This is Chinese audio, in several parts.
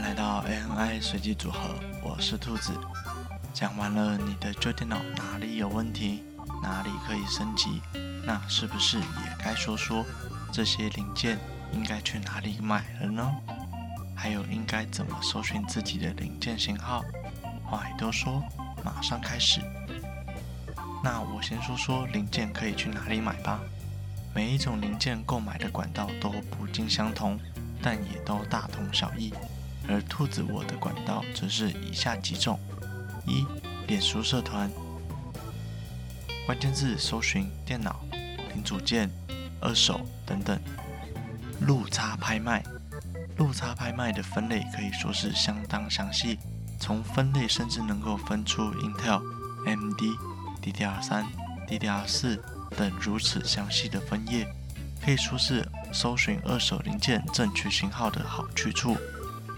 来到 ANI，随机组合，我是兔子。讲完了你的旧电脑哪里有问题，哪里可以升级，那是不是也该说说这些零件应该去哪里买了呢？还有应该怎么搜寻自己的零件型号？话已多说，马上开始。那我先说说零件可以去哪里买吧。每一种零件购买的管道都不尽相同，但也都大同小异。而兔子我的管道则是以下几种：一、脸书社团，关键字搜寻电脑、零组件、二手等等；路差拍卖，路差拍卖的分类可以说是相当详细，从分类甚至能够分出 Intel、M D、DDR3、DDR4 等如此详细的分页，可以说是搜寻二手零件正确型号的好去处。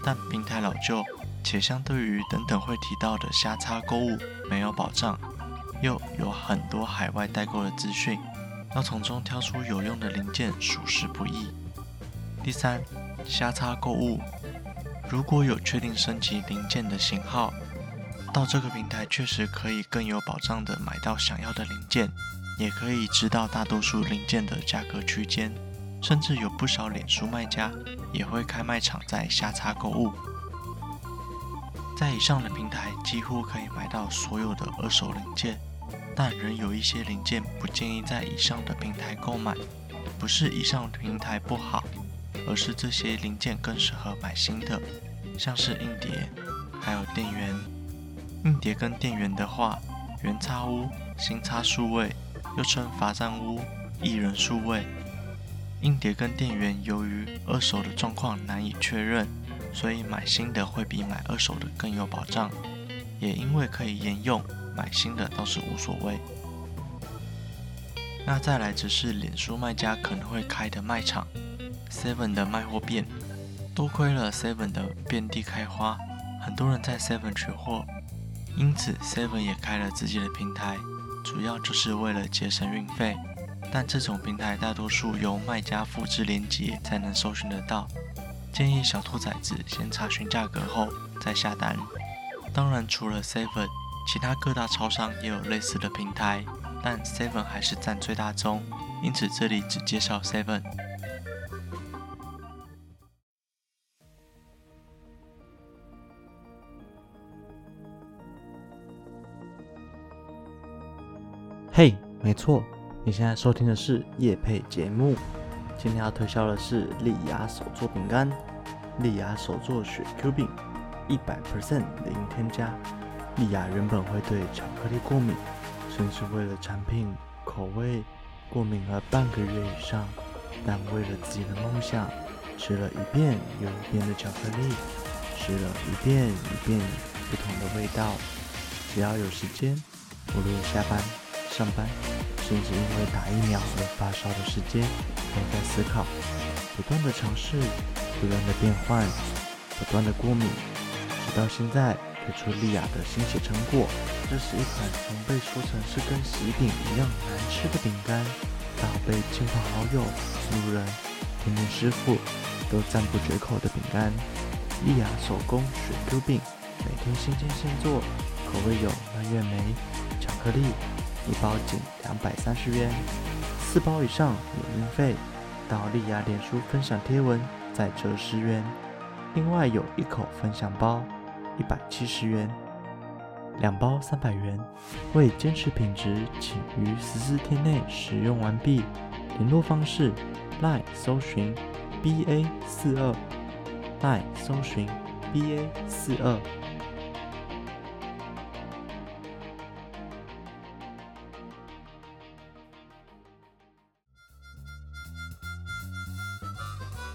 但平台老旧，且相对于等等会提到的瞎插购物没有保障，又有很多海外代购的资讯，要从中挑出有用的零件属实不易。第三，瞎插购物，如果有确定升级零件的型号，到这个平台确实可以更有保障的买到想要的零件，也可以知道大多数零件的价格区间。甚至有不少脸书卖家也会开卖场在瞎插购物，在以上的平台几乎可以买到所有的二手零件，但仍有一些零件不建议在以上的平台购买。不是以上平台不好，而是这些零件更适合买新的，像是硬碟，还有电源。硬碟跟电源的话，原插屋、新插数位，又称罚站屋、一人数位。硬碟跟电源由于二手的状况难以确认，所以买新的会比买二手的更有保障。也因为可以沿用，买新的倒是无所谓。那再来则是脸书卖家可能会开的卖场，Seven 的卖货店。多亏了 Seven 的遍地开花，很多人在 Seven 取货，因此 Seven 也开了自己的平台，主要就是为了节省运费。但这种平台大多数由卖家复制链接才能搜寻得到，建议小兔崽子先查询价格后再下单。当然，除了 Seven，其他各大超商也有类似的平台，但 Seven 还是占最大宗，因此这里只介绍 Seven。嘿，没错。你现在收听的是夜配节目，今天要推销的是丽雅手作饼干，丽雅手作雪 Q 饼，一百 percent 零添加。丽雅原本会对巧克力过敏，甚至为了产品口味过敏了半个月以上，但为了自己的梦想，吃了一遍又一遍的巧克力，吃了一遍一遍不同的味道。只要有时间，无论下班、上班。甚至因为打疫苗而发烧的时间，都在思考，不断的尝试，不断的变换，不断的过敏，直到现在推出丽雅的新血成果。这是一款从被说成是跟喜饼一样难吃的饼干，到被亲朋好友、路人、甜点师傅都赞不绝口的饼干。丽雅手工水 Q 饼，每天新鲜现做，口味有蔓越莓、巧克力。一包仅两百三十元，四包以上免运费。到丽雅脸书分享贴文再折十元。另外有一口分享包，一百七十元，两包三百元。为坚持品质，请于十四天内使用完毕。联络方式：LINE 搜寻 BA 四二，LINE 搜寻 BA 四二。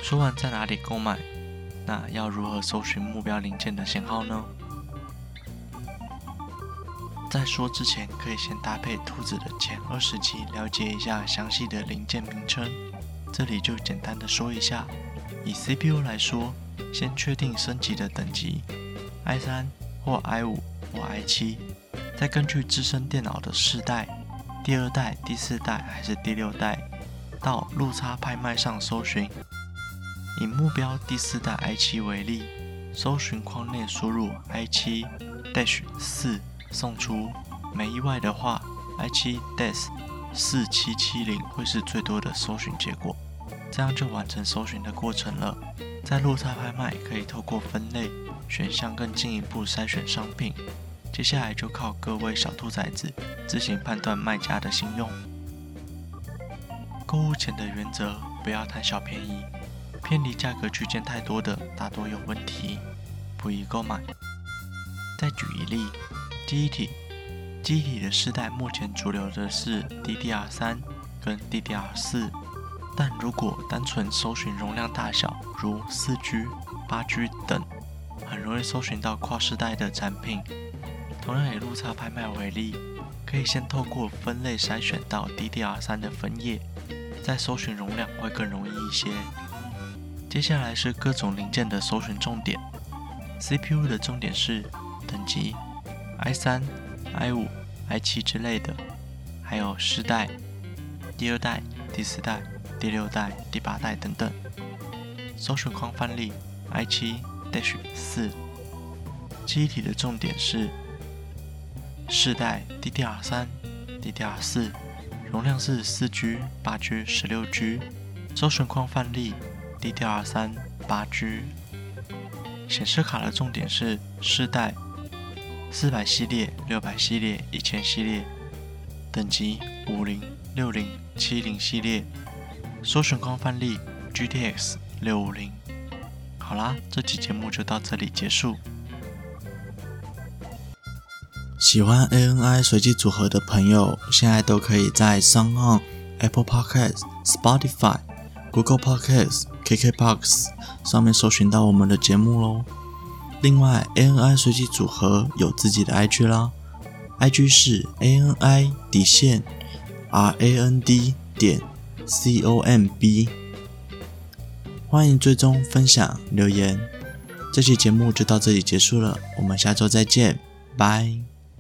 说完在哪里购买，那要如何搜寻目标零件的型号呢？在说之前，可以先搭配兔子的前二十期，了解一下详细的零件名称。这里就简单的说一下，以 CPU 来说，先确定升级的等级，i 三或 i 五或 i 七，再根据自身电脑的世代，第二代、第四代还是第六代，到路差拍卖上搜寻。以目标第四代 i7 为例，搜寻框内输入 i 七 dash 四，送出。没意外的话，i 七 dash 四七七零会是最多的搜寻结果。这样就完成搜寻的过程了。在落差拍卖可以透过分类选项更进一步筛选商品。接下来就靠各位小兔崽子自行判断卖家的信用。购物前的原则，不要贪小便宜，偏离价格区间太多的大多有问题，不宜购买。再举一例，机体，机体的世代目前主流的是 DDR3 跟 DDR4。但如果单纯搜寻容量大小，如四 G、八 G 等，很容易搜寻到跨世代的产品。同样以路差拍卖为例，可以先透过分类筛选到 DDR3 的分页，再搜寻容量会更容易一些。接下来是各种零件的搜寻重点，CPU 的重点是等级，i3、i5、i7 之类的，还有世代、第二代、第四代。第六代、第八代等等，搜寻框范例 i7-4，记忆体的重点是世代 DDR3、DDR4，容量是 4G、8G、16G，搜寻框范例 DDR3、8G，显示卡的重点是世代400系列、600系列、1000系列，等级50、60、70系列。搜寻框范例 GTX 六五零。好啦，这期节目就到这里结束。喜欢 ANI 随机组合的朋友，现在都可以在 s o n g、Apple Podcast、Spotify、Google Podcast、KKBox 上面搜寻到我们的节目喽。另外，ANI 随机组合有自己的 IG 啦，IG 是 ANI 底线 RAND 点。C O M B，欢迎追踪、分享、留言。这期节目就到这里结束了，我们下周再见，拜。